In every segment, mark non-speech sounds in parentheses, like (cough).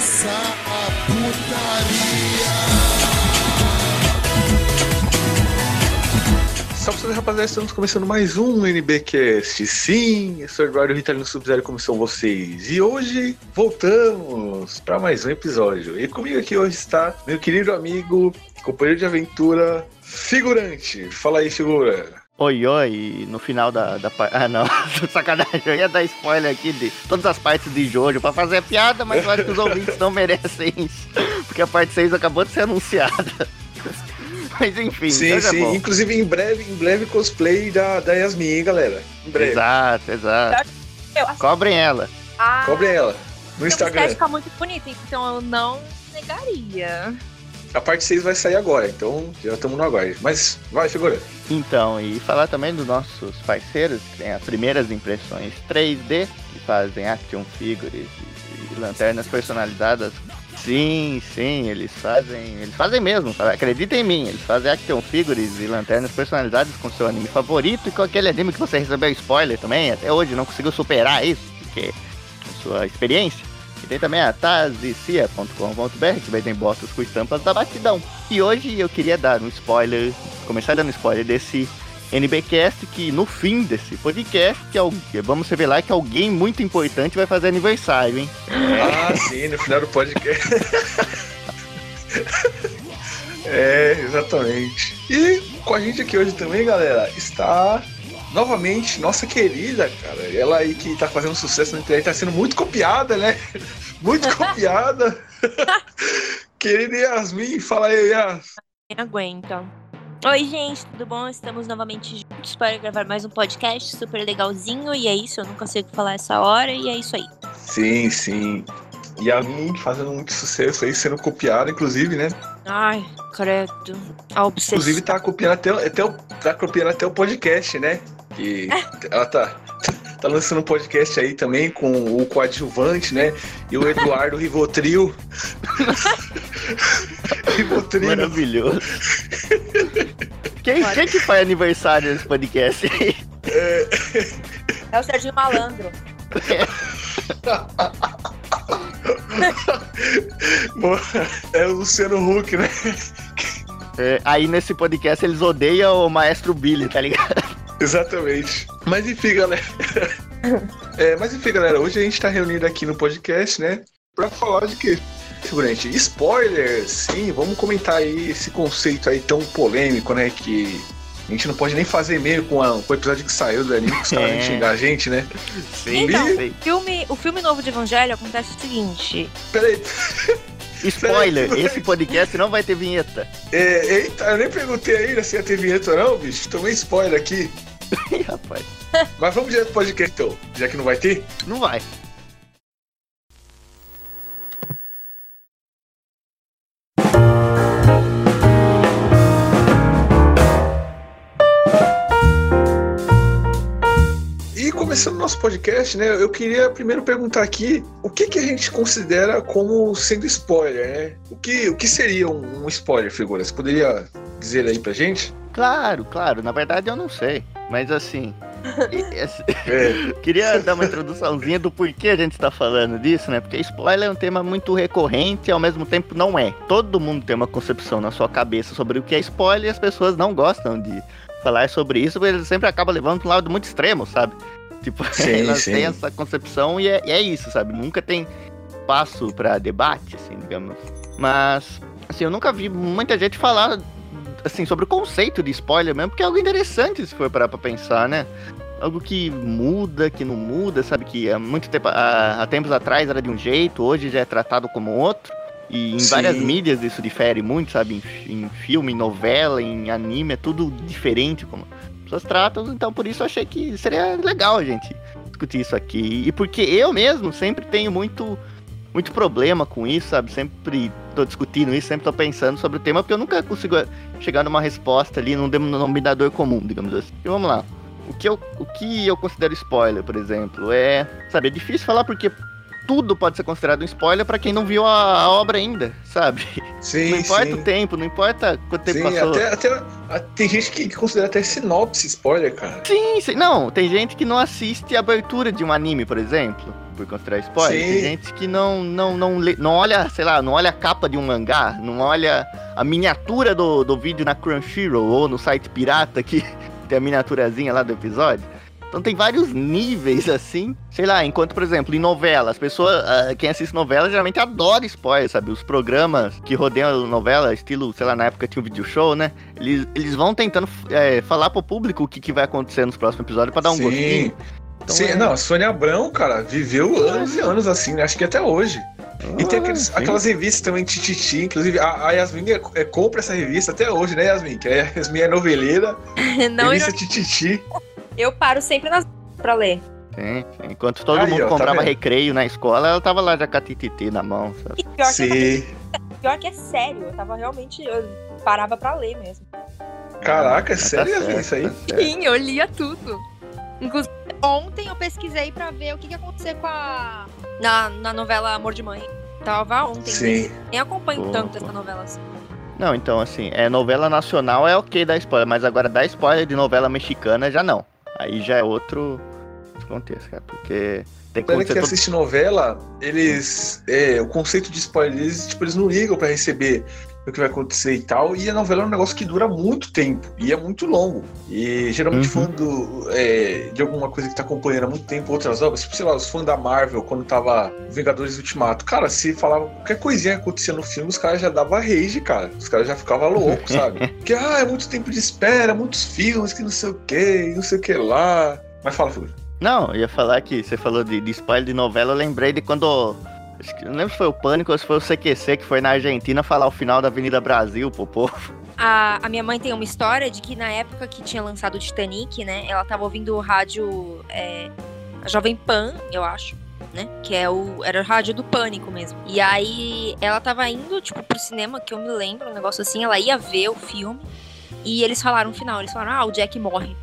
começar a putaria. Salve, salve rapaziada, estamos começando mais um NBcast. Sim, eu sou Eduardo Ritalino Sub-Zero, como são vocês? E hoje voltamos para mais um episódio. E comigo aqui hoje está meu querido amigo, companheiro de aventura, figurante. Fala aí, figura. Oi, oi, no final da, da parte. (laughs) Ah, não, (laughs) sacanagem, eu ia dar spoiler aqui de todas as partes de Jojo pra fazer a piada, mas eu acho que os ouvintes não merecem isso, porque a parte 6 acabou de ser anunciada. (laughs) Mas enfim, sim, é sim. bom. Inclusive em breve, em breve cosplay da, da Yasmin, hein, galera. Em breve. Exato, exato. Acho Cobrem ela. ah, Cobre ela no tem uma Instagram. estética muito bonita, então eu não negaria. A parte 6 vai sair agora, então já estamos no aguardo. Mas vai, figura. Então, e falar também dos nossos parceiros, que tem as primeiras impressões 3D, que fazem action figures e, e lanternas personalizadas. Sim, sim, eles fazem. Eles fazem mesmo, acredita em mim, eles fazem action figures e lanternas personalizadas com seu anime favorito e com aquele anime que você recebeu spoiler também, até hoje não conseguiu superar isso, porque sua experiência. E tem também a tazicia.com.br, que vem botas com estampas da batidão. E hoje eu queria dar um spoiler, começar dando spoiler desse NBcast, que no fim desse podcast, que vamos revelar que alguém muito importante vai fazer aniversário, hein? Ah, sim, no final do podcast. (laughs) é, exatamente. E com a gente aqui hoje também, galera, está novamente nossa querida, cara. Ela aí que tá fazendo sucesso na internet, tá sendo muito copiada, né? (laughs) Muito (laughs) copiada. (laughs) Querida Yasmin, fala aí, Yas. Quem aguenta. Oi, gente, tudo bom? Estamos novamente juntos para gravar mais um podcast super legalzinho. E é isso, eu nunca sei o que falar essa hora, e é isso aí. Sim, sim. Yasmin fazendo muito sucesso aí, sendo copiada, inclusive, né? Ai, credo. A obsessão. Inclusive tá copiando até, até tá copiando até o podcast, né? Que ela tá, tá lançando um podcast aí também com o coadjuvante, né? E o Eduardo Rivotril. (laughs) Rivotril. Maravilhoso. Quem, quem que faz aniversário nesse podcast aí? É o Serginho Malandro. Bom, (laughs) É o Luciano Huck, né? É, aí nesse podcast eles odeiam o Maestro Billy, tá ligado? Exatamente. Mas enfim, galera. (laughs) É, mas enfim, galera, hoje a gente tá reunido aqui no podcast, né? Pra falar de quê? Figurante, spoilers, sim, vamos comentar aí esse conceito aí tão polêmico, né? Que a gente não pode nem fazer e-mail com, a- com o episódio que saiu do anime, que os caras (laughs) É. vão xingar a gente, né? Sim, Então, sim. Filme, o filme novo de Evangelho acontece o seguinte. Peraí, Spoiler, esse podcast não vai ter vinheta. é, eita, eu nem perguntei ainda se ia ter vinheta ou não, bicho. Tomei spoiler aqui. (laughs) Ih, rapaz, Mas vamos direto pro podcast então, já que não vai ter. não vai. E começando o nosso podcast, né? Eu queria primeiro perguntar aqui o que, que a gente considera como sendo spoiler, né? O que, o que seria um, um spoiler, figura? Você poderia dizer aí pra gente? Claro, claro, na verdade eu não sei. Mas assim. esse- (laughs) É, (laughs) Queria dar uma introduçãozinha do porquê a gente está falando disso, né? Porque spoiler é um tema muito recorrente e ao mesmo tempo não é. Todo mundo tem uma concepção na sua cabeça sobre o que é spoiler e as pessoas não gostam de falar sobre isso, porque eles sempre acabam levando para um lado muito extremo, sabe? Tipo, Sim, (laughs) elas sim. têm essa concepção e é, e é isso, sabe? Nunca tem espaço para debate, assim, digamos. Mas, assim, eu nunca vi muita gente falar, assim, sobre o conceito de spoiler mesmo, porque é algo interessante se for parar pra pensar, né? algo que muda, que não muda, sabe? Que há muito tempo, há, há tempos atrás era de um jeito, hoje já é tratado como outro. E em Sim. várias mídias isso difere muito, sabe? Em, em filme, em novela, em anime, é tudo diferente como as pessoas tratam. Então por isso eu achei que seria legal a gente discutir isso aqui. E porque eu mesmo sempre tenho muito muito problema com isso, sabe? Sempre tô discutindo isso, sempre tô pensando sobre o tema, porque eu nunca consigo chegar numa resposta ali, num denominador comum, digamos assim. E vamos lá. O que, eu, o que eu considero spoiler, por exemplo, é. Sabe, é difícil falar porque tudo pode ser considerado um spoiler pra quem não viu a, a obra ainda, sabe? sim, não importa sim. o tempo, não importa quanto tempo Sim, passou. até, até a- tem gente que, que considera até sinopse spoiler, cara. Sim, sim. Não, tem gente que não assiste a abertura de um anime, por exemplo. Por considerar spoiler. Sim. Tem gente que não, não, não, lê- não olha, sei lá, não olha a capa de um mangá, não olha a miniatura do, do vídeo na Crunchyroll ou no site pirata que (laughs) tem a miniaturazinha lá do episódio. Então tem vários níveis assim. Sei lá, enquanto, por exemplo, em novela, as pessoas, ah, quem assiste novela geralmente adora spoiler, sabe? Os programas que rodeiam a novela, estilo, sei lá, na época tinha um video show, né? Eles, eles vão tentando é, falar pro público o que, que vai acontecer nos próximos episódios pra dar um Sim. gostinho. Então, Sim, é- não, a Sônia Abrão, cara, viveu anos e anos assim, né? acho que até hoje. E tem aqueles- Ah, sim. aquelas revistas também, Tititi, inclusive a, a Yasmin é, é, compra essa revista até hoje, né, Yasmin? Que a Yasmin é noveleira, (laughs) Não, revista Tititi. eu paro sempre nas pra ler. Sim, sim. Enquanto todo Aí, mundo ó, tá comprava vendo? recreio na escola, ela tava lá já com a tititi na mão, sabe? E pior que, Sim. pior que é sério, eu tava realmente. Eu parava pra ler mesmo. Caraca, é tá sério, Yasmin, certo, isso aí? tá. Sim, eu lia tudo. Inclusive, ontem eu pesquisei pra ver o que, que ia acontecer com a. Na, na novela Amor de Mãe. Tava ontem. Sim. Nem acompanho Boa, tanto essa novela assim. Não, então assim, é novela nacional é ok dar spoiler, mas agora dar spoiler de novela mexicana já não. Aí já é outro contexto, cara, porque tem que Galera que todo... assiste novela, eles. É, o conceito de spoiler, eles, tipo, eles não ligam pra receber o que vai acontecer e tal. E a novela é um negócio que dura muito tempo e é muito longo. E geralmente Uhum. fã do, é, de alguma coisa que tá acompanhando há muito tempo, outras obras, tipo, sei lá, os fãs da Marvel, quando tava Vingadores Ultimato. Cara, se falava qualquer coisinha que acontecia no filme, os caras já davam rage, cara. Os caras já ficavam loucos, (laughs) sabe? Porque, ah, é muito tempo de espera, muitos filmes que não sei o que, não sei o que lá. Mas fala, Felipe. Não, eu ia falar que você falou de, de spoiler de novela, eu lembrei de quando. Não lembro se foi o Pânico ou se foi o CQC que foi na Argentina falar o final da Avenida Brasil pro povo. A, a minha mãe tem uma história de que na época que tinha lançado o Titanic, né? Ela tava ouvindo o rádio. é, a Jovem Pan, eu acho. Né? Que é o, era o rádio do pânico mesmo. E aí ela tava indo, tipo, pro cinema, que eu me lembro, um negócio assim, ela ia ver o filme. E eles falaram no final, eles falaram, ah, o Jack morre.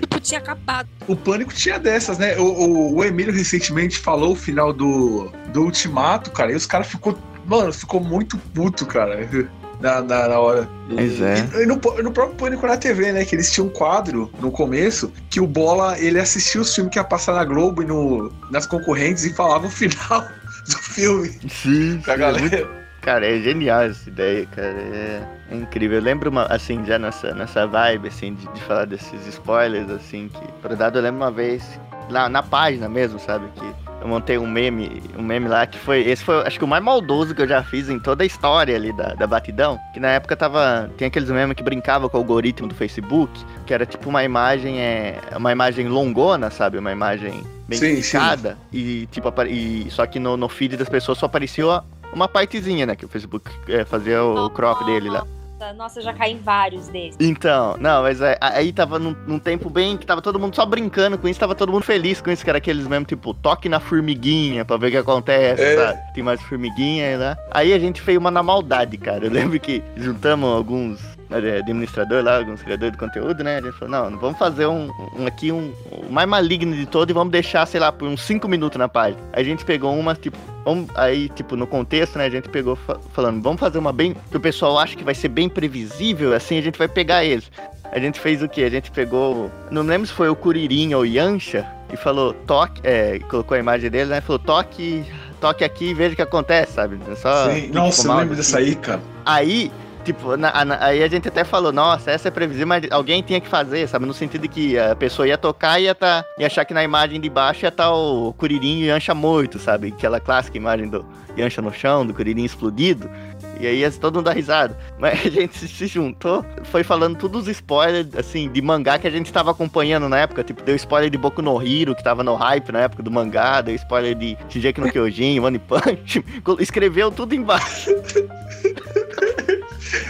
Tipo, tinha acabado. O Pânico tinha dessas, né? O, o, o Emílio recentemente falou o final do, do Ultimato, cara, e os caras ficou. Mano, ficou muito puto, cara. (laughs) Na, na, na hora. Pois é. E, e no, no próprio Pânico na TV, né? Que eles tinham um quadro no começo que o Bola ele assistia os filmes que ia passar na Globo e no, nas concorrentes e falava o final (laughs) do filme Sim, pra galera. Cara, é genial essa ideia, cara. É, é incrível. Eu lembro, uma, assim, já nessa, nessa vibe, assim, de, de falar desses spoilers, assim, que, por dado, eu lembro uma vez, na, na página mesmo, sabe, que eu montei um meme, um meme lá, que foi, esse foi, acho que o mais maldoso que eu já fiz em toda a história ali da, da Batidão, que na época tava, tem aqueles memes que brincava com o algoritmo do Facebook, que era tipo uma imagem, é, uma imagem longona, sabe, uma imagem bem Sim, sim. e tipo, e, só que no, no feed das pessoas só aparecia uma partezinha, né? Que o Facebook é, fazia o crop dele lá. Nossa, eu já caí em vários desses. Então, não, mas é, aí tava num, num tempo bem que tava todo mundo só brincando com isso, tava todo mundo feliz com isso, que era aqueles mesmo, tipo, toque na formiguinha pra ver o que acontece, É. sabe? Tem mais formiguinha aí lá. Aí a gente fez uma na maldade, cara. Eu lembro que juntamos alguns né, administradores lá, alguns criadores de conteúdo, né? A gente falou, não, vamos fazer um, um aqui, um, o mais maligno de todo e vamos deixar, sei lá, por uns 5 minutos na página. A gente pegou uma, tipo, vamos, aí, tipo, no contexto, né, a gente pegou fa- falando, vamos fazer uma bem, que o pessoal acha que vai ser bem previsível, assim a gente vai pegar eles. A gente fez o quê? A gente pegou, não lembro se foi o Curirim ou o Yancha, e falou, toque, é, colocou a imagem dele, né, falou, toque, toque aqui e veja o que acontece, sabe? Só Sim. Nossa, eu lembro dessa aí, cara. Aí, tipo, na- na- aí a gente até falou, nossa, essa é previsível, mas alguém tinha que fazer, sabe? No sentido de que a pessoa ia tocar e ia, tá, ia achar que na imagem de baixo ia estar o Curirim Yancha morto, sabe? Aquela clássica imagem do Yancha no chão, do Curirim explodido. E aí ia todo mundo dar risada. (laughs) Mas a gente se juntou, foi falando todos os spoilers, assim, de mangá que a gente estava acompanhando na época. Tipo, deu spoiler de Boku no Hero, que tava no hype na época do mangá, deu spoiler de Shingeki no Kyojin, One Punch. (laughs) Escreveu tudo embaixo. (laughs)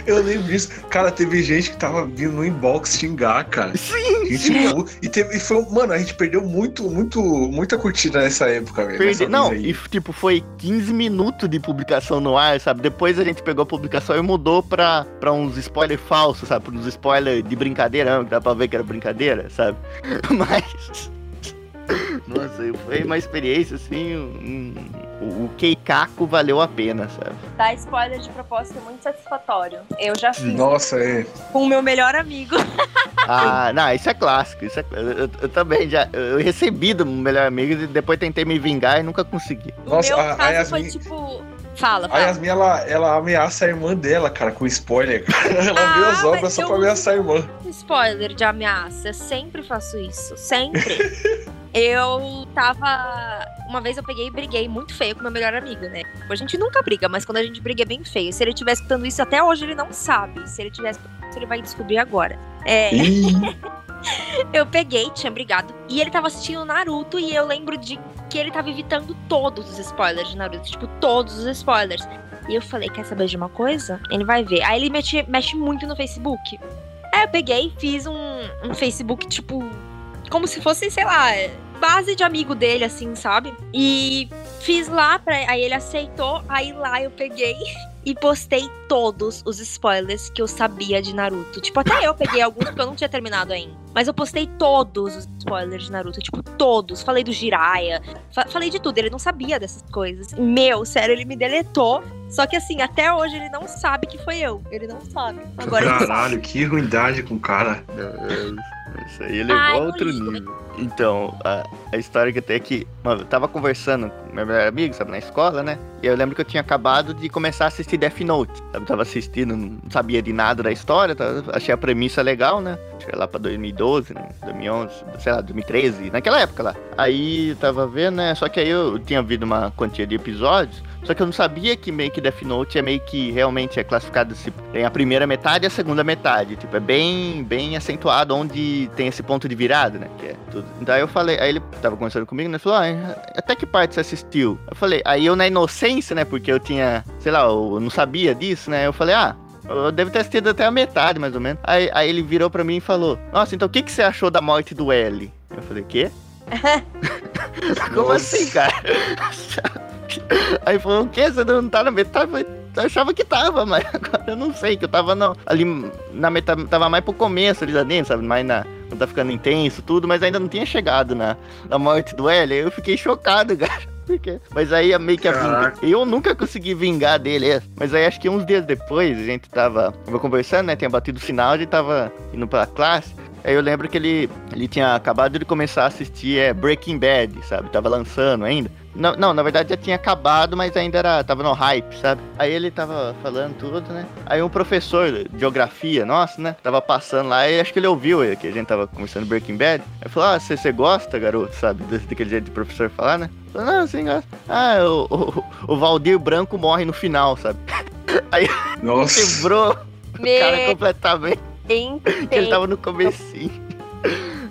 Eu lembro disso. Cara, teve gente que tava vindo no inbox xingar, cara. Sim, Gente, pô, e, teve, e foi, mano, a gente perdeu muito, muito, muita curtida nessa época, velho. Não, aí. e tipo, foi 15 minutos de publicação no ar, sabe? Depois a gente pegou a publicação e mudou pra, pra uns spoilers falsos, sabe? Pra uns spoilers de brincadeira, não, que dá pra ver que era brincadeira, sabe? (laughs) Mas. Nossa, foi uma experiência assim. Um, o, o Keikaku valeu a pena, sabe? Dar spoiler de propósito é muito satisfatório. Eu já fiz Nossa, é. com o meu melhor amigo. (laughs) Ah, não, isso é clássico. Isso é, eu, eu- eu também já. Eu recebi do melhor amigo e depois tentei me vingar e nunca consegui. Nossa, o meu a- a caso foi Yasmin- tipo. Fala, A fala. Yasmin, ela, ela ameaça a irmã dela, cara, com spoiler. cara. (laughs) Ela Ah, viu as obras só pra ameaçar a irmã. Spoiler de ameaça. Eu sempre faço isso. Sempre. (laughs) eu tava. Uma vez eu peguei e briguei muito feio com meu melhor amigo, né? A gente nunca briga, mas quando a gente briga é bem feio. Se ele estiver escutando isso até hoje, ele não sabe. Se ele isso, ele vai descobrir agora. É, (laughs) eu peguei, tinha brigado. E ele tava assistindo Naruto e eu lembro de que ele tava evitando todos os spoilers de Naruto. Tipo, todos os spoilers. E eu falei, quer saber de uma coisa? Ele vai ver. Aí ele mexe, mexe muito no Facebook. Aí eu peguei e fiz um, um Facebook, tipo, como se fosse, sei lá, base de amigo dele, assim, sabe? E fiz lá, pra, aí ele aceitou. Aí lá eu peguei (laughs) e postei todos os spoilers que eu sabia de Naruto. Tipo, até eu peguei alguns porque eu não tinha terminado ainda. Mas eu postei todos os spoilers de Naruto, tipo, todos. Falei do Jiraiya, fa- falei de tudo. Ele não sabia dessas coisas. Meu, sério, ele me deletou. Só que assim, até hoje ele não sabe que foi eu. Ele não sabe. Agora ele sabe. caralho, que ruindade com o cara. Isso aí levou Ai, a outro nível. Então, a, a história que eu tenho é que mano, eu tava conversando com meu melhor amigo, sabe, na escola, né? E eu lembro que eu tinha acabado de começar a assistir Death Note. Sabe, eu tava assistindo, não sabia de nada da história, tava- achei a premissa legal, né? Achei lá pra 2012, né? 2011, sei lá, 2013, naquela época lá. Aí eu tava vendo, né? Só que aí eu tinha visto uma quantia de episódios. Só que eu não sabia que meio que Death Note é meio que realmente é classificado assim, tem a primeira metade e a segunda metade. Tipo, é bem, bem acentuado onde tem esse ponto de virada, né? Que é tudo. Então aí eu falei, aí ele tava conversando comigo, né? Ele falou, ah, até que parte você assistiu? Eu falei, aí eu na inocência, né? Porque eu tinha, sei lá, eu não sabia disso, né? Eu falei, ah. Eu devo ter assistido até a metade, mais ou menos. Aí, aí ele virou pra mim e falou: Nossa, então o que, que você achou da morte do L? Eu falei: Quê? (laughs) (laughs) Como Nossa. assim, cara? (laughs) Aí falou, o quê? Você não tá na metade? Eu achava que tava, mas (laughs) agora eu não sei, que eu tava no- ali na metade, tava mais pro começo ali da dentro, sabe? Mais na. Tá ficando intenso, tudo, mas ainda não tinha chegado na, na morte do L. Eu fiquei chocado, (laughs) cara. Por quê? Mas aí meio que a vinga... Caraca. Eu nunca consegui vingar dele, é. Mas aí acho que uns dias depois, a gente tava, tava conversando, né? Tinha batido o sinal, a gente tava indo pra classe. Aí eu lembro que ele, ele tinha acabado de começar a assistir é, Breaking Bad, sabe? Tava lançando ainda. Não, não, na verdade já tinha acabado, mas ainda era, tava no hype, sabe? Aí ele tava falando tudo, né? Aí um professor de geografia, nossa, né? Tava passando lá e acho que ele ouviu que a gente tava conversando Breaking Bad. Aí falou, ah, você gosta, garoto, sabe? Daquele jeito de professor falar, né? Falou, não, sim, gosto. Ah, o, o, o Valdir Branco morre no final, sabe? (laughs) Nossa. Quebrou o cara Me completamente (laughs) que ele tem- tava no comecinho.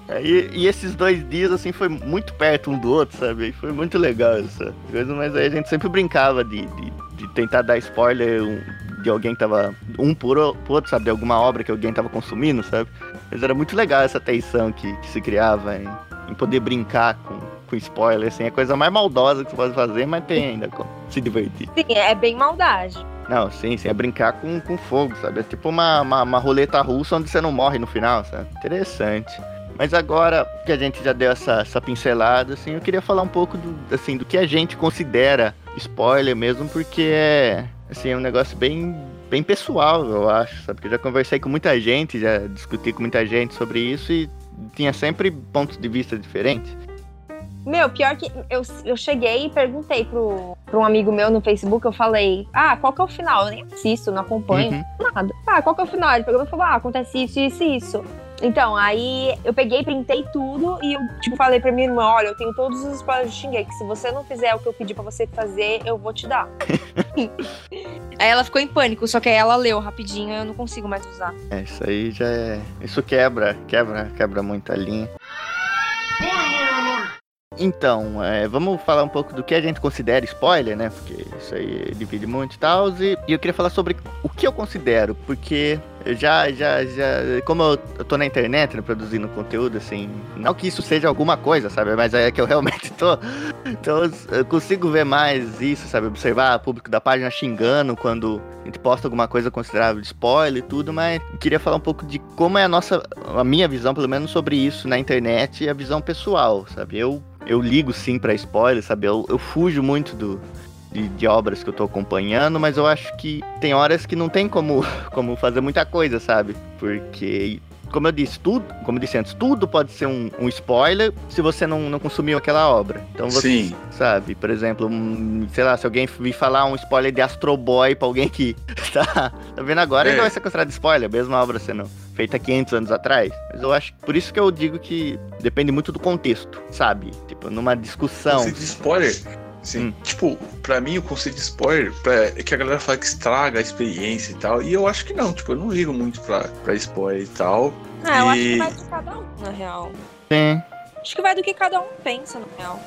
Aí, e esses dois dias, assim, foi muito perto um do outro, sabe? Aí foi muito legal essa coisa, mas aí a gente sempre brincava de, de, de tentar dar spoiler de alguém que tava. Um por, por outro, sabe? De alguma obra que alguém tava consumindo, sabe? Mas era muito legal essa tensão que, que se criava em, em poder brincar com, com spoiler, assim. É a coisa mais maldosa que você pode fazer, mas tem ainda como se divertir. Sim, é bem maldade. Não, sim, sim, é brincar com, com fogo, sabe? É tipo uma, uma, uma roleta russa onde você não morre no final, sabe? Interessante. Mas agora que a gente já deu essa, essa pincelada, assim, eu queria falar um pouco do, assim, do que a gente considera spoiler mesmo, porque é, assim, é um negócio bem, bem pessoal, eu acho, sabe? Porque eu já conversei com muita gente, já discuti com muita gente sobre isso e tinha sempre pontos de vista diferentes. Meu, pior que eu, eu cheguei e perguntei pro, pro um amigo meu no Facebook, eu falei, ah, qual que é o final? Eu nem assisto, não acompanho, Uhum. nada. Ah, qual que é o final? Ele pegou e falou, ah, acontece isso, isso e isso. Então, aí eu peguei, printei tudo e eu, tipo, falei pra minha irmã, olha, eu tenho todos os spoilers de Shingeki, se você não fizer o que eu pedi pra você fazer, eu vou te dar. (laughs) Aí ela ficou em pânico, só que aí ela leu rapidinho, eu não consigo mais usar. É, isso aí já é. Isso quebra, quebra, quebra muita linha. Então, é, vamos falar um pouco do que a gente considera spoiler, né? Porque isso aí divide muito e tal. E, eu queria falar sobre que eu considero, porque eu já, já, já. Como eu, tô na internet, né, produzindo conteúdo, assim. Não que isso seja alguma coisa, sabe? Mas é que eu realmente (laughs) tô. Então eu, consigo ver mais isso, sabe? Observar o público da página xingando quando a gente posta alguma coisa considerável de spoiler e tudo, mas queria falar um pouco de como é a nossa, a minha visão, pelo menos, sobre isso na internet e a visão pessoal, sabe? Eu eu ligo sim pra spoiler, sabe? Eu, eu fujo muito do, de, de obras que eu tô acompanhando, mas eu acho que tem horas que não tem como, (laughs) como fazer muita coisa, sabe? Porque como eu disse, tudo, como eu disse antes, tudo pode ser um, um spoiler se você não, não consumiu aquela obra. Então você, Sim. sabe, por exemplo, um, sei lá, se alguém vir falar um spoiler de Astro Boy pra alguém que (laughs) tá, tá vendo agora, É. ele vai ser considerado spoiler, mesmo a obra sendo feita 500 anos atrás. Mas eu acho, por isso que eu digo que depende muito do contexto, sabe? Tipo, numa discussão. de spoiler. Sim. Hum. Tipo, pra mim o conceito de spoiler pra, é que a galera fala que estraga a experiência e tal. E eu acho que não, tipo, eu não ligo muito pra, pra spoiler e tal. Ah, eu acho E- que vai de cada um, na real. Sim. Acho que vai do que cada um pensa, na real.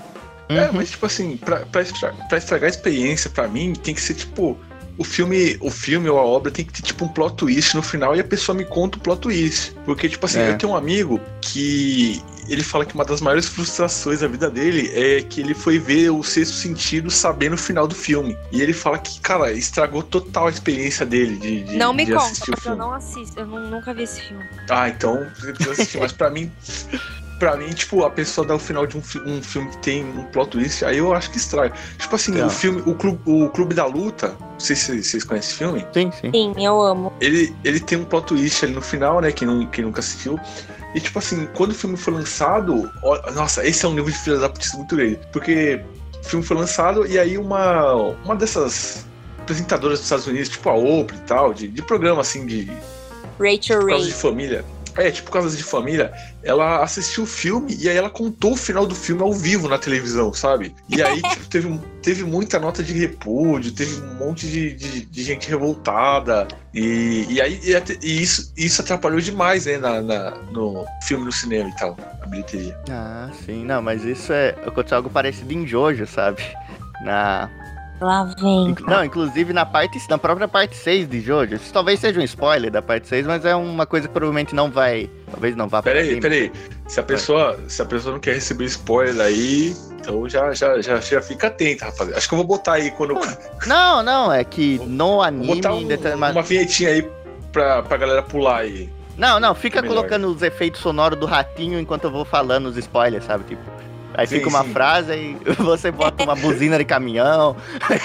É, Uhum. mas tipo assim, pra, pra, estra- pra estragar a experiência, pra mim, tem que ser tipo. O filme, o filme ou a obra tem que ter tipo um plot twist no final e a pessoa me conta o plot twist. Porque, tipo assim, É. eu tenho um amigo que ele fala que uma das maiores frustrações da vida dele é que ele foi ver o sexto sentido sabendo o final do filme. E ele fala que, cara, estragou total a experiência dele de, de, não me de conta, assistir o porque eu não assisto. Eu nu- nunca vi esse filme. Ah, então você precisa assistir. Mas pra mim, pra mim, tipo, a pessoa dá o final de um, fi- um filme que tem um plot twist, aí eu acho que estraga. Tipo assim, Tá. o filme, o clube, o clube da Luta, não sei se vocês conhecem esse filme, Sim, sim. Sim, eu amo. ele, ele tem um plot twist ali no final, né? Quem, não, quem nunca assistiu. E tipo assim, quando o filme foi lançado, ó, nossa, esse é um nível de filha da putice muito grande. Porque o filme foi lançado e aí uma, uma dessas apresentadoras dos Estados Unidos, tipo a Oprah e tal, de, de programa assim de, Rachel Ray. de família. É, tipo, Casas de Família, ela assistiu o filme e aí ela contou o final do filme ao vivo na televisão, sabe? E aí, (laughs) tipo, teve, teve muita nota de repúdio, teve um monte de, de, de gente revoltada. E, e aí, e, e isso, isso atrapalhou demais, né, na, na- no filme no cinema e tal, a bilheteria. Ah, sim. Não, mas isso é aconteceu algo parecido em Jojo, sabe? Na, Lá vem. Não, inclusive na parte, na própria parte 6 de Jojo. Isso talvez seja um spoiler da parte 6, mas é uma coisa que provavelmente não vai. Talvez não vá pra Peraí, peraí. Se a pessoa, se a pessoa não quer receber spoiler aí, então já, já, já, já fica atenta, rapaziada. Acho que eu vou botar aí quando. Vou Não, não, é que no anime. botar um- determinado- uma vinhetinha aí pra, pra galera pular aí. Não, não, fica Melhor. colocando os efeitos sonoros do ratinho enquanto eu vou falando os spoilers, sabe? Tipo. Aí Sim, fica uma sim. frase, aí (laughs) você bota uma buzina de caminhão. (laughs)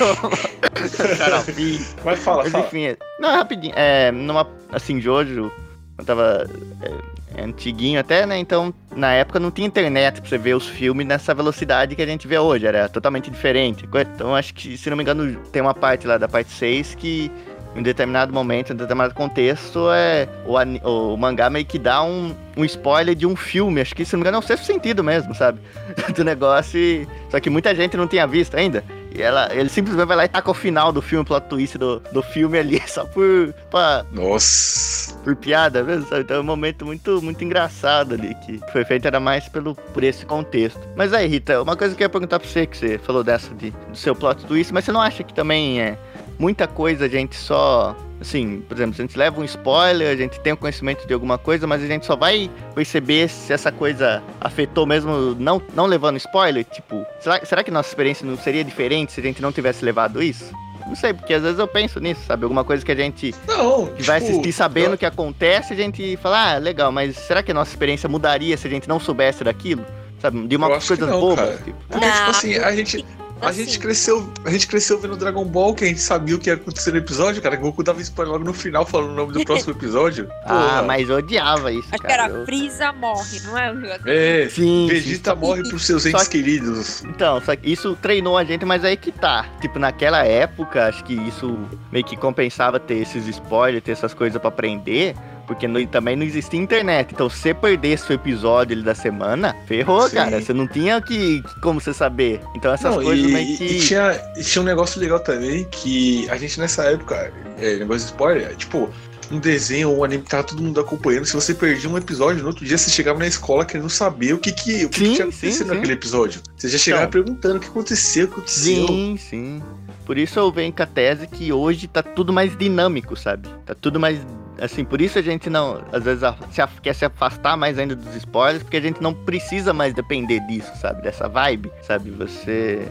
Mas fala, Mas fala. enfim, é- não, é rapidinho. É, numa, assim, Jojo, eu tava é, é antiguinho até, né? Então, na época não tinha internet pra você ver os filmes nessa velocidade que a gente vê hoje. Era totalmente diferente. Então, acho que, se não me engano, tem uma parte lá da parte 6 que, em determinado momento, em determinado contexto, é, o, o mangá meio que dá um, um spoiler de um filme. Acho que, se não me engano, é o sexto sentido mesmo, sabe? (laughs) Do negócio. e- Só que muita gente não tinha visto ainda. E ela, ele simplesmente vai lá e taca o final do filme, o plot twist do, do filme ali, (laughs) só por, pra, Nossa. por piada mesmo, sabe? Então é um momento muito, muito engraçado ali, que foi feito era mais pelo, por esse contexto. Mas aí, Rita, uma coisa que eu ia perguntar pra você, que você falou dessa de, do seu plot twist, mas você não acha que também é muita coisa a gente só. Assim, por exemplo, se a gente leva um spoiler, a gente tem o conhecimento de alguma coisa, mas a gente só vai perceber se essa coisa afetou mesmo não, não levando spoiler? Tipo, será, será que nossa experiência não seria diferente se a gente não tivesse levado isso? Não sei, porque às vezes eu penso nisso, sabe? Alguma coisa que a gente Não, que vai tipo, assistir sabendo o que acontece, a gente fala, ah, legal, mas será que a nossa experiência mudaria se a gente não soubesse daquilo? Sabe, de uma não, bobas. cara. Tipo. Porque, tipo Não, assim, a gente, a Assim, gente cresceu, a gente cresceu vendo Dragon Ball, que a gente sabia o que ia acontecer no episódio, cara. Que o Goku dava spoiler logo no final, falando o nome do próximo (laughs) episódio. Ah, mas eu odiava isso, Acho que cara. era Eu- Frieza morre, não é? um É, Sim, Vegeta sim. morre pros seus entes que- queridos. Então, só que isso treinou a gente, mas aí que tá. Tipo, naquela época, acho que isso meio que compensava ter esses spoilers, ter essas coisas pra aprender. Porque não- também não existia internet. Então, se você perdesse o episódio ali da semana, ferrou, Sim. cara. Você não tinha que, como você saber. Então, essas Não, coisas e, meio que. e tinha, e tinha um negócio legal também que a gente nessa época, é, negócio de spoiler, é, tipo, um desenho ou um anime que tava todo mundo acompanhando. Se você perdia um episódio, no outro dia você chegava na escola querendo saber o que, que, o que, que Sim, tinha sim, acontecido sim. naquele episódio. Você já chegava Então. perguntando o que aconteceu, o que aconteceu. Sim, sim. Por isso eu venho com a tese que hoje tá tudo mais dinâmico, sabe? Tá tudo mais. Assim, por isso a gente não, às vezes, se quer se afastar mais ainda dos spoilers, porque a gente não precisa mais depender disso, sabe? Dessa vibe, sabe? Você.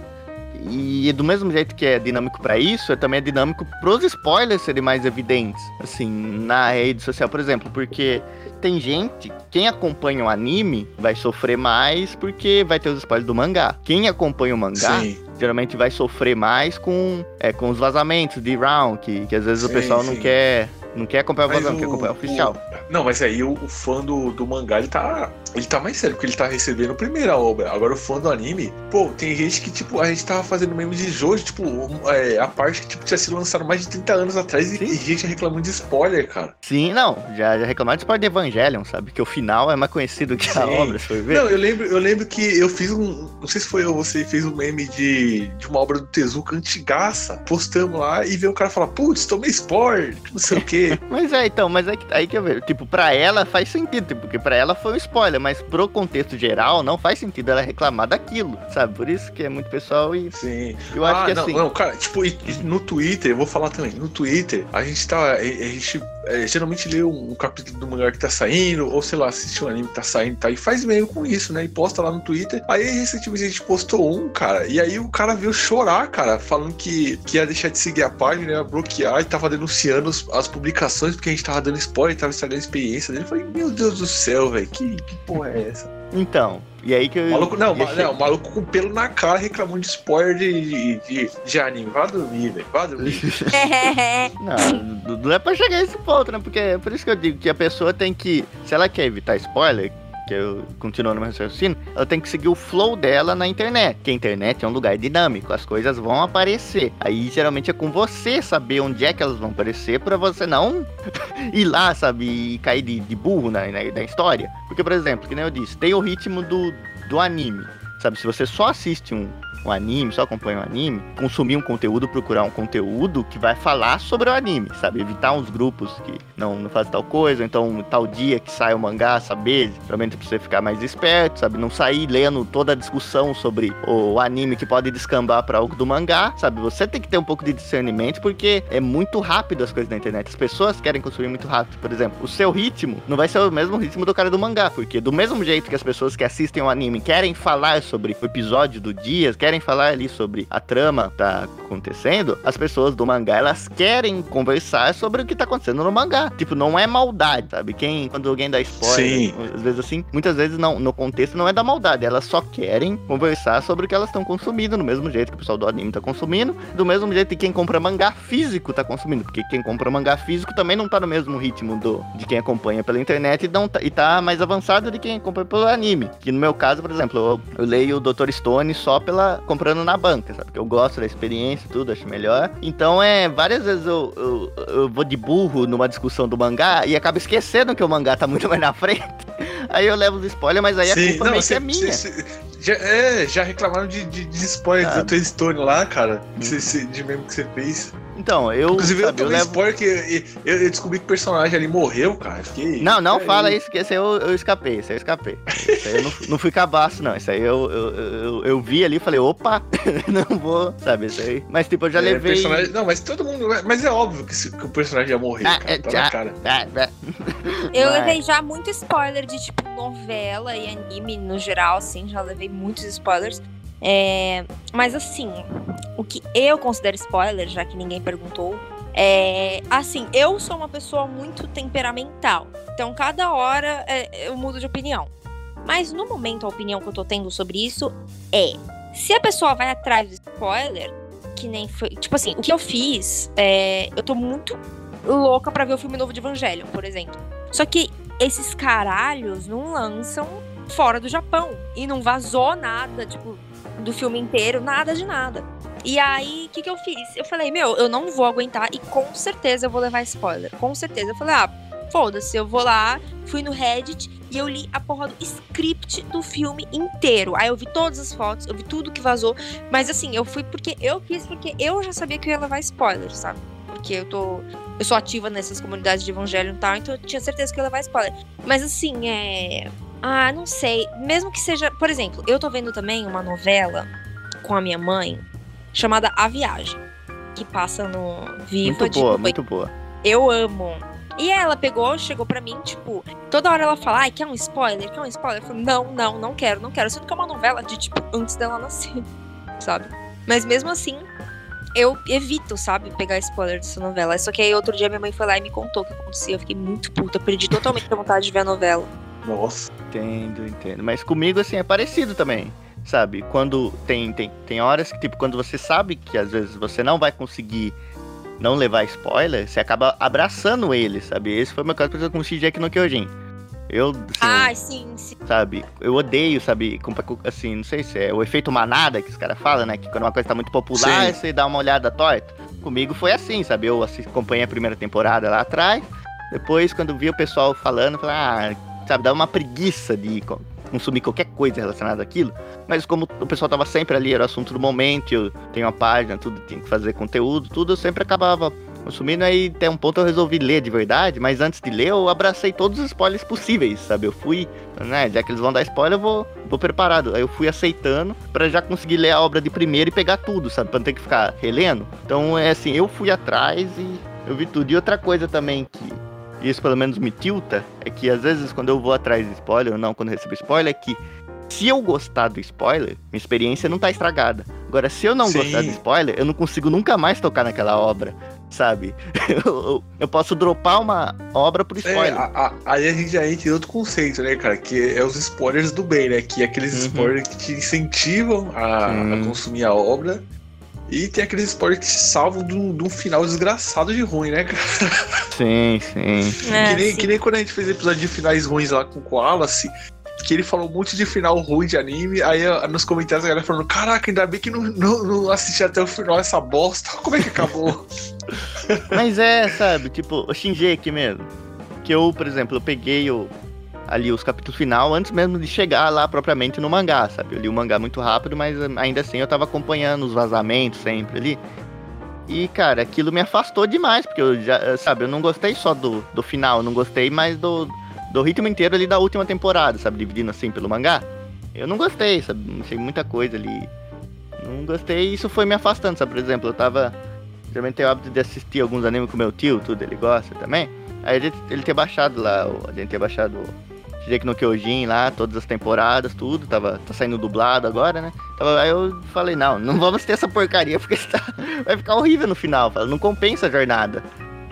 E do mesmo jeito que é dinâmico pra isso, é também é dinâmico pros spoilers serem mais evidentes, assim, na rede social, por exemplo, porque tem gente quem acompanha o anime vai sofrer mais porque vai ter os spoilers do mangá. Quem acompanha o mangá Sim. geralmente vai sofrer mais com, é, com os vazamentos de round, que, que às vezes o Sim, pessoal não sim. quer. Não quer acompanhar o Mas vazamento, quer acompanhar o oficial. o- não, mas aí o, o fã do, do mangá, ele tá. Ele tá mais sério, porque ele tá recebendo a primeira obra. Agora o fã do anime, pô, tem gente que, tipo, a gente tava fazendo meme de Jojo, tipo, um, é, a parte que tipo, tinha sido lançada mais de 30 anos atrás e, e gente reclamando de spoiler, cara. Sim, não, já, já reclamaram de spoiler de Evangelion, sabe? Que o final é mais conhecido que a Sim. obra, se for ver. Não, eu lembro, eu lembro que eu fiz um. Não sei se foi eu ou você fez um meme de, de uma obra do Tezuka antigaça. Postamos lá e veio o cara falar, putz, tomei spoiler, não sei o quê. (laughs) Mas é, então, mas é que, aí que eu vejo. Tipo, pra ela faz sentido, tipo, porque pra ela foi um spoiler, mas pro contexto geral não faz sentido ela reclamar daquilo, sabe? Por isso que é muito pessoal e Sim. eu acho ah, que não, assim. não, cara, tipo, no Twitter, eu vou falar também, no Twitter, a gente tá. A, a gente é, geralmente lê um, um capítulo do mangá que tá saindo, ou sei lá, assiste um anime que tá saindo, tá? E faz meio com isso, né? E posta lá no Twitter. Aí recentemente a gente postou um, cara, e aí o cara veio chorar, cara, falando que, que ia deixar de seguir a página, ia bloquear e tava denunciando os- as publicações porque a gente tava dando spoiler, tava estragando a experiência dele. Eu falei, meu Deus do céu, velho, que, que porra é essa? Então, e aí que eu. O maluco, não, não, o maluco com pelo na cara reclamando de spoiler de, de, de, de anime. Vá dormir, velho. Vá dormir. (laughs) Não, não é pra chegar a esse ponto, né? Porque é por isso que eu digo que a pessoa tem que. Se ela quer evitar spoiler, que eu continuo no meu raciocínio, ela tem que seguir o flow dela na internet. Que a internet é um lugar dinâmico, as coisas vão aparecer. Aí geralmente é com você saber onde é que elas vão aparecer pra você não (laughs) ir lá, sabe, e cair de, de burro na, na, na história. Porque, por exemplo, que nem eu disse, tem o ritmo do, do anime. Sabe, se você só assiste um, um anime, só acompanha um anime, consumir um conteúdo, procurar um conteúdo que vai falar sobre o anime, sabe? Evitar uns grupos que não, não fazem tal coisa, então tal dia que sai o mangá, saber, realmente pra você ficar mais esperto, sabe? Não sair lendo toda a discussão sobre o anime que pode descambar pra algo do mangá, sabe? Você tem que ter um pouco de discernimento, porque é muito rápido as coisas na internet. As pessoas querem consumir muito rápido. Por exemplo, o seu ritmo não vai ser o mesmo ritmo do cara do mangá, porque do mesmo jeito que as pessoas que assistem o anime querem falar sobre o episódio do dia, querem falar ali sobre a trama que tá acontecendo, as pessoas do mangá, elas querem conversar sobre o que tá acontecendo no mangá. Tipo, não é maldade, sabe? Quem, quando alguém dá spoiler, Sim. às vezes assim, muitas vezes não, no contexto não é da maldade, elas só querem conversar sobre o que elas estão consumindo, do mesmo jeito que o pessoal do anime tá consumindo, do mesmo jeito que quem compra mangá físico tá consumindo, porque quem compra mangá físico também não tá no mesmo ritmo do, de quem acompanha pela internet e, não tá, e tá mais avançado de quem acompanha pelo anime. Que no meu caso, por exemplo, eu, eu leio o Dr. Stone só pela comprando na banca, sabe? Porque eu gosto da experiência e tudo, acho melhor. Então é, várias vezes eu, eu, eu vou de burro numa discussão do mangá e acabo esquecendo que o mangá tá muito (laughs) mais na frente. Aí eu levo os spoilers, mas aí a culpa meio que é minha. cê- cê- já, é, já reclamaram de, de, de spoiler Sabe? do Toy Stone lá, cara. Cê- cê- de mesmo que você fez. Então, eu, Inclusive, eu sabe, eu tomei levo... spoiler que eu, eu descobri que o personagem ali morreu, cara. Eu Fiquei. Não, não fala isso, que esse aí eu, eu escapei, esse aí eu escapei. Esse aí eu não, não fui cabaço, não. Esse aí eu, eu, eu, eu vi ali e falei, opa, (laughs) não vou, sabe, esse aí. Mas tipo, eu já é, levei. personagem- Não, mas todo mundo. Mas é óbvio que, se- que o personagem ia morrer, Ah, cara. é, Tá já. na cara. Ah, ah. Eu Mas- levei já muito spoiler de, tipo, novela e anime no geral, assim, já levei muitos spoilers. É, mas assim, o que eu considero spoiler, já que ninguém perguntou, é assim, eu sou uma pessoa muito temperamental. Então, cada hora é, eu mudo de opinião. Mas no momento, a opinião que eu tô tendo sobre isso é: se a pessoa vai atrás do spoiler, que nem foi. Tipo assim, o que eu fiz, é, eu tô muito louca pra ver o filme novo de Evangelion, por exemplo. Só que esses caralhos não lançam fora do Japão. E não vazou nada, tipo, do filme inteiro, nada de nada. E aí, o que, que eu fiz? Eu falei, meu, eu não vou aguentar e com certeza eu vou levar spoiler. Com certeza. Eu falei, ah, foda-se, eu vou lá, fui no Reddit e eu li a porra do script do filme inteiro. Aí eu vi todas as fotos, eu vi tudo que vazou. Mas assim, eu fui porque eu quis, porque eu já sabia que eu ia levar spoiler, sabe? Porque eu tô. Eu sou ativa nessas comunidades de evangelho e tal, então eu tinha certeza que eu ia levar spoiler. Mas assim, é. Ah, não sei. Mesmo que seja. Por exemplo, eu tô vendo também uma novela com a minha mãe chamada A Viagem. Que passa no Viva Muito boa, muito boa. Eu amo. E ela pegou, chegou pra mim, tipo, toda hora ela fala, ai, quer um spoiler? Quer um spoiler? Eu falei, não, não, não quero, não quero. Sendo que é uma novela de, tipo, antes dela nascer, (laughs) sabe? Mas mesmo assim, eu evito, sabe, pegar spoiler dessa novela. Só que aí outro dia minha mãe foi lá e me contou o que acontecia. Eu fiquei muito puta, perdi totalmente a vontade de ver a novela. Nossa. Entendo, entendo. Mas comigo, assim, é parecido também. Sabe? Quando tem, tem, tem horas que, tipo, quando você sabe que às vezes você não vai conseguir não levar spoiler, você acaba abraçando ele, sabe? Esse foi o meu caso, por exemplo, com o Shijek no Kyojin. Eu, assim, Ah, sim, sim. sabe? Eu odeio, sabe? Assim, não sei se é o efeito manada que os caras falam, né? Que quando uma coisa tá muito popular, Sim. você dá uma olhada torta. Comigo foi assim, sabe? Eu acompanhei a primeira temporada lá atrás. Depois, quando vi o pessoal falando, eu falei, ah, sabe, dá uma preguiça de co- consumir qualquer coisa relacionada àquilo. Mas como o pessoal tava sempre ali, era o assunto do momento, eu tenho uma página, tudo, tinha que fazer conteúdo, tudo, eu sempre acabava consumindo. Aí até um ponto eu resolvi ler de verdade, mas antes de ler, eu abracei todos os spoilers possíveis, sabe? Eu fui, né, já que eles vão dar spoiler, eu vou, vou preparado. Aí eu fui aceitando pra já conseguir ler a obra de primeiro e pegar tudo, sabe? Pra não ter que ficar relendo. Então, é assim, eu fui atrás e eu vi tudo. E outra coisa também que isso pelo menos me tilta é que às vezes quando eu vou atrás de spoiler, ou não quando eu recebo spoiler, é que se eu gostar do spoiler, minha experiência não tá estragada. Agora, se eu não Sim. gostar do spoiler, eu não consigo nunca mais tocar naquela obra, sabe? (laughs) Eu, eu- posso dropar uma obra por É, spoiler. a- a- aí a gente já entra em outro conceito, né, cara? Que é os spoilers do bem, né? Que é aqueles Uhum. spoilers que te incentivam a, a consumir a obra. E tem aqueles spoilers que te salvam de um, de um final desgraçado de ruim, né, cara? Sim, sim. É, que, nem, sim. que nem quando a gente fez episódio de finais ruins lá com o Koalace, que ele falou um monte de final ruim de anime, aí nos comentários a galera falando, caraca, ainda bem que não, não, não assisti até o final essa bosta. (laughs) Como é que acabou? Mas é, sabe, tipo, o Shinji mesmo. Que eu, por exemplo, eu peguei o, ali os capítulos final antes mesmo de chegar lá propriamente no mangá, sabe? Eu li o mangá muito rápido, mas eh, ainda assim eu tava acompanhando os vazamentos sempre ali. E, cara, aquilo me afastou demais, porque eu já, eh, sabe, eu não gostei só do, do final, não gostei mais do, do ritmo inteiro ali da última temporada, sabe? Dividindo assim pelo mangá. Eu não gostei, sabe? Não sei muita coisa ali. Não gostei e isso foi me afastando, sabe? Por exemplo, eu tava. Geralmente tenho o hábito de assistir alguns animes com meu tio, tudo, ele gosta também. Aí ele, ele tinha baixado lá, gente tinha baixado o Shigeki no Kyojin lá, todas as temporadas, tudo, tava, tá saindo dublado agora, né? Tava, aí eu falei, não, não vamos ter essa porcaria, (laughs) porque tá, vai ficar horrível no final, não compensa a jornada.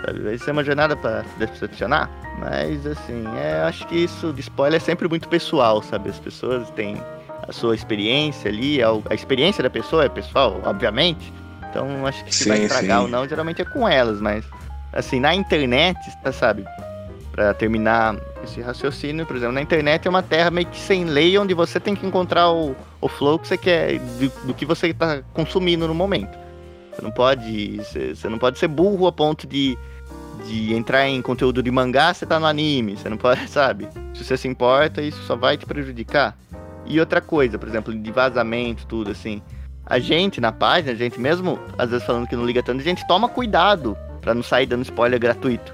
Sabe? Vai ser uma jornada pra decepcionar. Mas assim, é, eu acho que isso de spoiler é sempre muito pessoal, sabe? As pessoas têm a sua experiência ali, a, a experiência da pessoa é pessoal, obviamente. Então acho que se Sim, vai estragar sim. ou não, geralmente é com elas, mas assim, na internet, tá, sabe? Pra terminar esse raciocínio, por exemplo, na internet é uma terra meio que sem lei, onde você tem que encontrar o, o flow que você quer, do, do que você tá consumindo no momento. Você não pode. Você, você não pode ser burro a ponto de, de entrar em conteúdo de mangá, você tá no anime. Você não pode, (laughs) sabe? Se você se importa, isso só vai te prejudicar. E outra coisa, por exemplo, de vazamento, tudo assim. A gente na página, a gente mesmo, às vezes falando que não liga tanto, a gente toma cuidado pra não sair dando spoiler gratuito.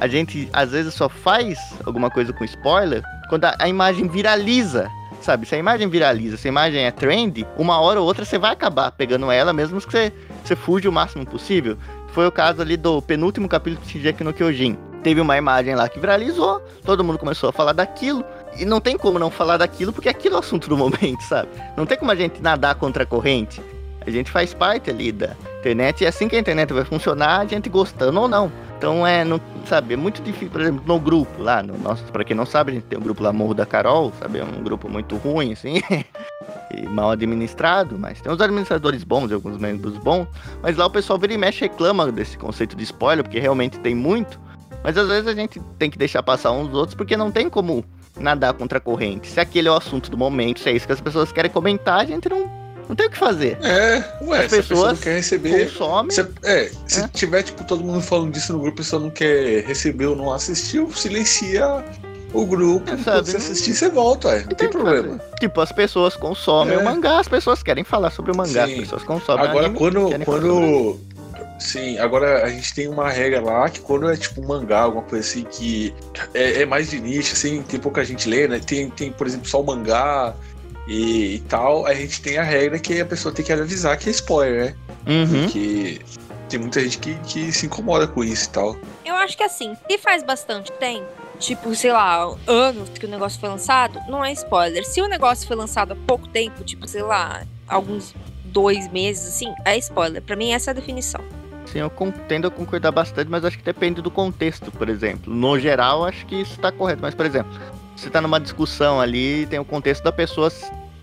A gente às vezes só faz alguma coisa com spoiler quando a, a imagem viraliza. Sabe, se a imagem viraliza, se a imagem é trend, uma hora ou outra você vai acabar pegando ela, mesmo que você, você fuja o máximo possível. Foi o caso ali do penúltimo capítulo de Shingeki no Kyojin. Teve uma imagem lá que viralizou, todo mundo começou a falar daquilo, e não tem como não falar daquilo, porque aquilo é o assunto do momento, sabe? Não tem como a gente nadar contra a corrente. Gente faz parte ali da internet, e assim que a internet vai funcionar, a gente gostando ou não. Então é, não, sabe, é muito difícil, por exemplo, no grupo lá, no nosso, pra quem não sabe, a gente tem um grupo lá Morro da Carol, sabe? É um grupo muito ruim, assim, (laughs) e mal administrado, mas tem uns administradores bons e alguns membros bons. Mas lá o pessoal vira e mexe reclama desse conceito de spoiler, porque realmente tem muito. Mas às vezes a gente tem que deixar passar uns outros, porque não tem como nadar contra a corrente. Se aquele é o assunto do momento, se é isso que as pessoas querem comentar, a gente não, não tem o que fazer. É, ué, As se a pessoa não pessoas quer receber. Consome. Se, é, se É. tiver, tipo, todo mundo falando disso no grupo e pessoa não quer receber ou não assistiu, silencia o grupo. É, Quando você assistir, você volta, ué. Não tem que problema. fazer. Tipo, as pessoas consomem É. o mangá, as pessoas querem falar sobre o mangá, Sim. as pessoas consomem Agora, anime, quando. quando Sim, agora a gente tem uma regra lá que quando é tipo um mangá, alguma coisa assim que é, é mais de nicho, assim, tem pouca gente lê, né? Tem, tem por exemplo, só o mangá e, e tal, a gente tem a regra que a pessoa tem que avisar que é spoiler, né? Uhum. Porque tem muita gente que, que se incomoda com isso e tal. Eu acho que assim, se faz bastante tempo, tipo, sei lá, anos que o negócio foi lançado, não é spoiler. Se o negócio foi lançado há pouco tempo, tipo, sei lá, alguns dois meses, assim, é spoiler. Pra mim, essa é a definição. Sim, eu tendo a concordar bastante, mas acho que depende do contexto, por exemplo. No geral, acho que isso tá correto. Mas, por exemplo, você tá numa discussão ali, tem o contexto da pessoa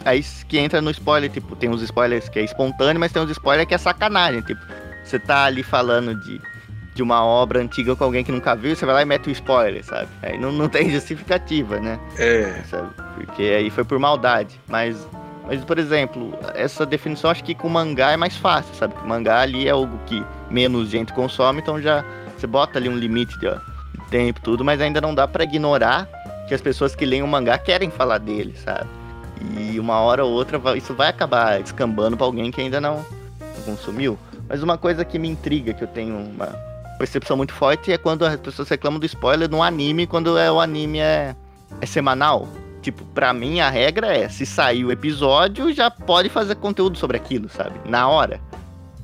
aí que entra no spoiler, tipo, tem uns spoilers que é espontâneo, mas tem uns spoilers que é sacanagem, tipo, você tá ali falando de, de uma obra antiga com alguém que nunca viu, você vai lá e mete o spoiler, sabe? Aí não, não tem (laughs) justificativa, né? É. Sabe? Porque aí foi por maldade, mas mas, por exemplo, essa definição acho que com mangá é mais fácil, sabe? O mangá ali é algo que menos gente consome, então já você bota ali um limite de, ó, de tempo tudo, mas ainda não dá para ignorar que as pessoas que leem o mangá querem falar dele, sabe? E uma hora ou outra isso vai acabar descambando para alguém que ainda não, consumiu. Mas uma coisa que me intriga, que eu tenho uma percepção muito forte, é quando as pessoas reclamam do spoiler no anime, quando é, o anime é, é semanal. Tipo, pra mim a regra é, se sair o episódio, já pode fazer conteúdo sobre aquilo, sabe? Na hora.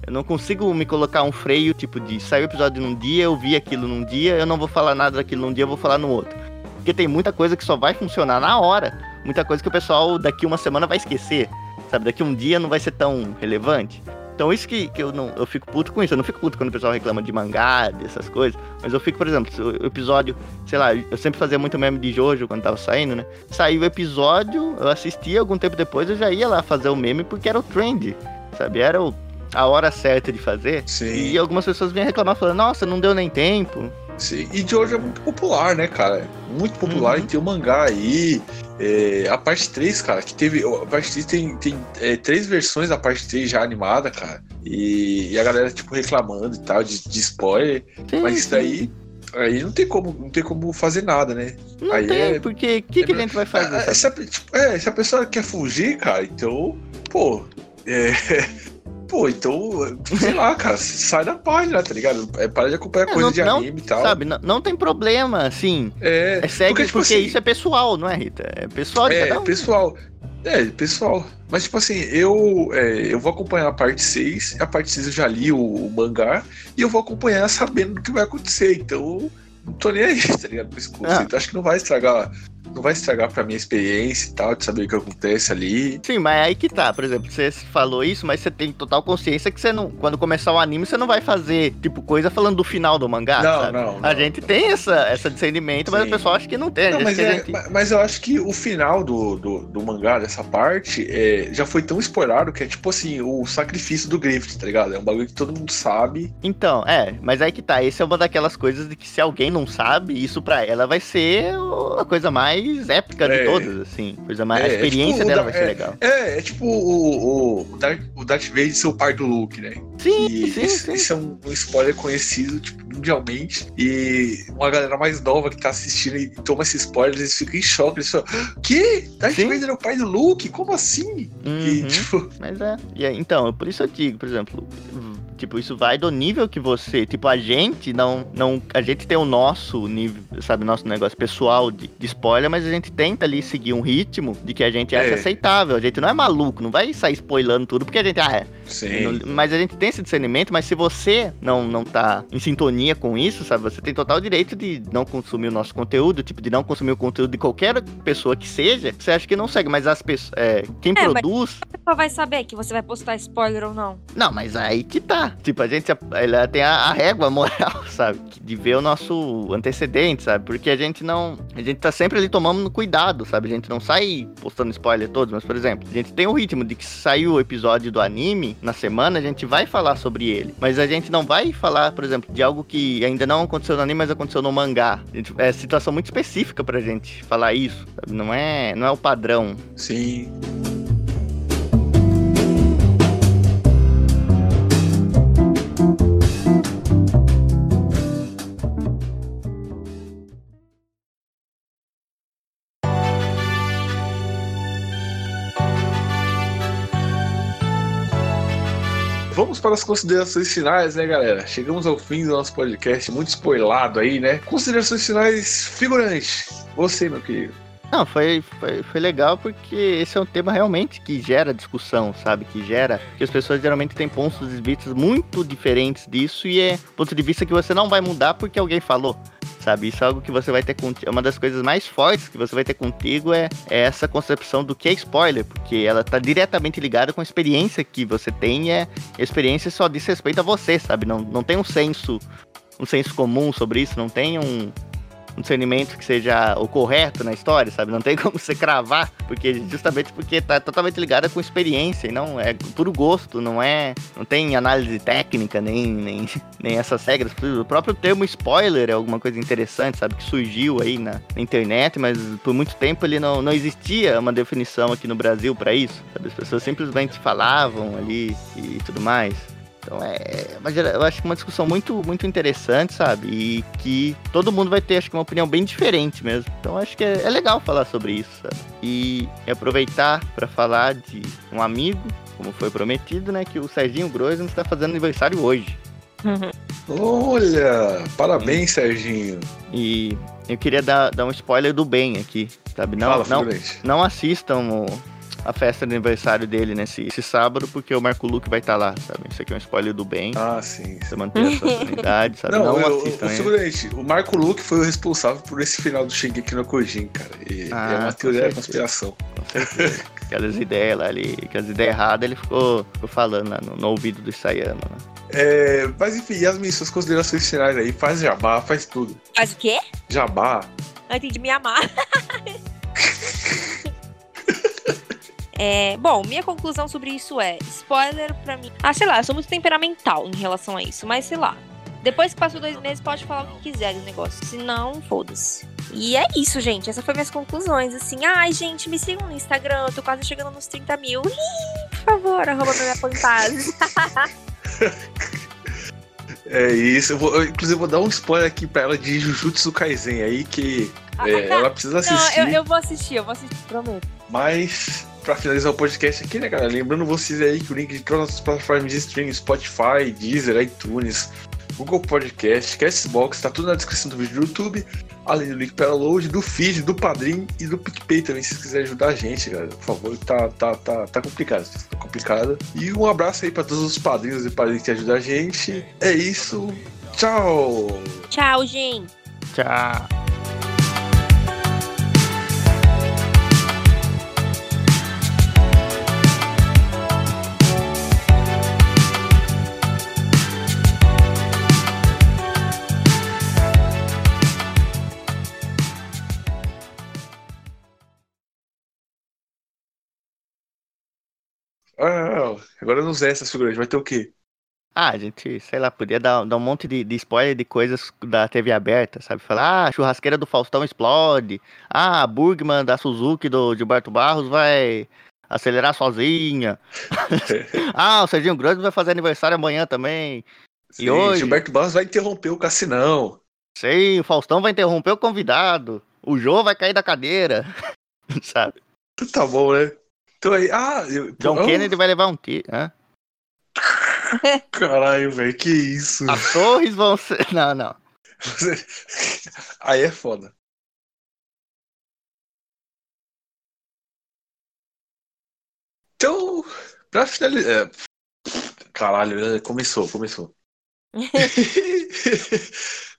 Eu não consigo me colocar um freio, tipo, de sair o episódio num dia, eu vi aquilo num dia, eu não vou falar nada daquilo num dia, eu vou falar no outro. Porque tem muita coisa que só vai funcionar na hora. Muita coisa que o pessoal daqui uma semana vai esquecer. Sabe? Daqui um dia não vai ser tão relevante. Então isso que, que eu não eu fico puto com isso. Eu não fico puto quando o pessoal reclama de mangá, dessas coisas. Mas eu fico, por exemplo, o episódio, sei lá, eu sempre fazia muito meme de Jojo quando tava saindo, né? Saiu o episódio, eu assistia, algum tempo depois eu já ia lá fazer o meme porque era o trend, sabe? Era o, a hora certa de fazer. Sim. E algumas pessoas vinham reclamar falando, nossa, não deu nem tempo. Sim. E Jojo é muito popular, né, cara? Muito popular Uhum. e tem o mangá aí. é, a parte 3, cara, que teve. A parte 3 tem, tem é, três versões da parte 3 já animada, cara. E, e a galera, tipo, reclamando e tal, de, de spoiler. Sim, Mas isso daí. Aí não tem como, não tem como fazer nada, né? Não aí tem, é- porque o que, que a gente vai fazer? Sabe? se, a, tipo, é, se a pessoa quer fugir, cara, então, pô, é, (laughs) pô, então, sei lá, cara, sai da página, tá ligado? É, para de acompanhar É, coisa não- de não, anime e tal. Sabe, não, não tem problema, assim. É, É segue porque, tipo assim, isso é pessoal, não é, Rita? É pessoal de é, cada um. pessoal. É, pessoal. Mas, tipo assim, eu, é, eu vou acompanhar a parte 6. A parte 6 eu já li o, o mangá. E eu vou acompanhar sabendo do que vai acontecer. Então, não tô nem aí, (laughs) tá ligado? Com esse conceito. Acho que não vai estragar. Não vai estragar pra minha experiência e tal, de saber o que acontece ali. Sim, mas aí que tá, por exemplo, você falou isso, mas você tem total consciência que você não. Quando começar o anime, você não vai fazer, tipo, coisa falando do final do mangá, Não, sabe? não, A não. gente tem essa, essa discernimento, mas Sim. o pessoal acha que não tem. Não, mas, a é- gente- ma- mas eu acho que o final do, do, do mangá, dessa parte, é, já foi tão spoilado que é tipo assim, o sacrifício do Griffith, tá ligado? É um bagulho que todo mundo sabe. Então, é, mas aí que tá. Esse é uma daquelas coisas de que se alguém não sabe, isso pra ela vai ser a coisa mais épica de É. todas, assim. Coisa mais, É, a é experiência tipo dela da- vai ser legal. É, é tipo o, o, o, Darth, o Darth Vader ser o pai do Luke, né? Sim, E sim, isso, sim. é um, um spoiler conhecido, tipo, mundialmente. E uma galera mais nova que tá assistindo e toma esse spoiler, eles ficam em choque. Eles falam, que? Darth Sim. Vader é o pai do Luke? Como assim? E, Uhum. tipo, Mas é. E aí, então, por isso eu digo, por exemplo, tipo, isso vai do nível que você, tipo, a gente não, não, a gente tem o nosso nível, sabe, nosso negócio pessoal de, de spoiler, mas a gente tenta ali seguir um ritmo de que a gente acha É. aceitável. A gente não é maluco, não vai sair spoilando tudo porque a gente, ah, é. Sim. Mas a gente tem esse discernimento, mas se você não, não tá em sintonia com isso, sabe, você tem total direito de não consumir o nosso conteúdo, tipo, de não consumir o conteúdo de qualquer pessoa que seja, você acha que não segue, mas as pessoas, é, quem É, mas- produz, A pessoa vai saber que você vai postar spoiler ou não. não, mas aí que tá. Tipo, a gente ela tem a, a régua moral, (laughs) sabe? De ver o nosso antecedente, sabe? Porque a gente não. A gente tá sempre ali tomando cuidado, sabe? A gente não sai postando spoiler todos, mas, por exemplo, a gente tem o ritmo de que saiu o episódio do anime na semana, a gente vai falar sobre ele. Mas a gente não vai falar, por exemplo, de algo que ainda não aconteceu no anime, mas aconteceu no mangá. É situação muito específica pra gente falar isso. sabe? Não é, não é o padrão. Sim. Vamos para as considerações finais, né, galera? Chegamos ao fim do nosso podcast, muito spoilado aí, né? Considerações finais, figurante. Você, meu querido. Não, foi, foi, foi legal porque esse é um tema realmente que gera discussão, sabe? Que gera. Que as pessoas geralmente têm pontos de vista muito diferentes disso e é ponto de vista que você não vai mudar porque alguém falou. Sabe, isso é algo que você vai ter contigo. Uma das coisas mais fortes que você vai ter contigo é, é essa concepção do que é spoiler, porque ela tá diretamente ligada com a experiência que você tem e é, a experiência só diz respeito a você, sabe? Não, não tem um senso, um senso comum sobre isso, não tem um, um discernimento que seja o correto na história, sabe? Não tem (laughs) como você cravar, porque justamente porque tá totalmente ligada com experiência e não é puro gosto, não é, não tem análise técnica nem nem, (laughs) nem essas regras. O próprio termo spoiler é alguma coisa interessante, sabe? Que surgiu aí na, na internet, mas por muito tempo ele não, não existia uma definição aqui no Brasil para isso, sabe? As pessoas simplesmente falavam ali e tudo mais. Então é, mas eu acho que uma discussão muito, muito interessante, sabe? E que todo mundo vai ter, acho que uma opinião bem diferente mesmo. Então acho que é, é legal falar sobre isso, sabe? E aproveitar para falar de um amigo, como foi prometido, né? Que o Serginho Groisman está fazendo aniversário hoje. (laughs) Olha, parabéns, Serginho. E eu queria dar, dar um spoiler do bem aqui, sabe? Não, Fala, não, não assistam o- a festa de aniversário dele nesse esse sábado, porque o Marco Luque vai estar lá, sabe? Isso aqui é um spoiler do bem. Ah, sim. Você manter a sua (laughs) sanidade, sabe? Não, Não, eu- assistam o, Marco Luke foi o responsável por esse final do Shingeki no Kojin, cara. E Ah, é uma com teoria da conspiração. (laughs) Aquelas ideias lá ali, aquelas ideias erradas, ele ficou, ficou falando lá no, no ouvido do Isayama. Né? É, mas enfim, Yasmin, suas considerações finais aí. Faz jabá, faz tudo. Faz o quê? Jabá. Eu entendi me amar. (laughs) É, bom, minha conclusão sobre isso é: spoiler pra mim. Ah, sei lá, eu sou muito temperamental em relação a isso, mas sei lá. Depois que passou dois meses, pode falar o que quiser do negócio. Se não, foda-se. E é isso, gente. Essas foram minhas conclusões. Assim, ai, gente, me sigam no Instagram. Eu tô quase chegando nos 30 mil. Ih, por favor, arroba minha pantase. (laughs) É isso. Eu vou, eu, inclusive, vou dar um spoiler aqui pra ela de Jujutsu Kaisen aí, que é, ela precisa assistir. Não, eu, eu vou assistir, eu vou assistir, prometo. Mas, pra finalizar o podcast aqui, né, cara? Lembrando vocês aí que o link de todas as plataformas de streaming, Spotify, Deezer, iTunes, Google Podcast, Castbox, tá tudo na descrição do vídeo do YouTube. Além do link para download, do feed, do Padrim e do PicPay também, se vocês quiserem ajudar a gente, cara. Por favor, tá, tá, tá, tá complicado, tá complicado. E um abraço aí pra todos os padrinhos e padrinhos que ajudam a gente. É isso. Tchau! Tchau, gente. Tchau. Agora não usei essa figura, vai ter o quê? Ah, a gente, sei lá, podia dar, dar um monte de, de spoiler de coisas da TV aberta, sabe? Falar, ah, a churrasqueira do Faustão explode. Ah, a Burgman da Suzuki do Gilberto Barros vai acelerar sozinha. (laughs) ah, o Serginho Grande vai fazer aniversário amanhã também. Sim, hoje? Gilberto Barros vai interromper o Cassinão. Sim, o Faustão vai interromper o convidado. O Jô vai cair da cadeira. (laughs) sabe? Tá bom, né? Então aí, ah, eu, John oh, Kennedy vai levar um tiro. Hã? Caralho, velho, que isso? As torres vão ser. (laughs) Não, não. (laughs) Aí é foda. Então, pra finalizar. é, Caralho, é, começou, começou. (laughs)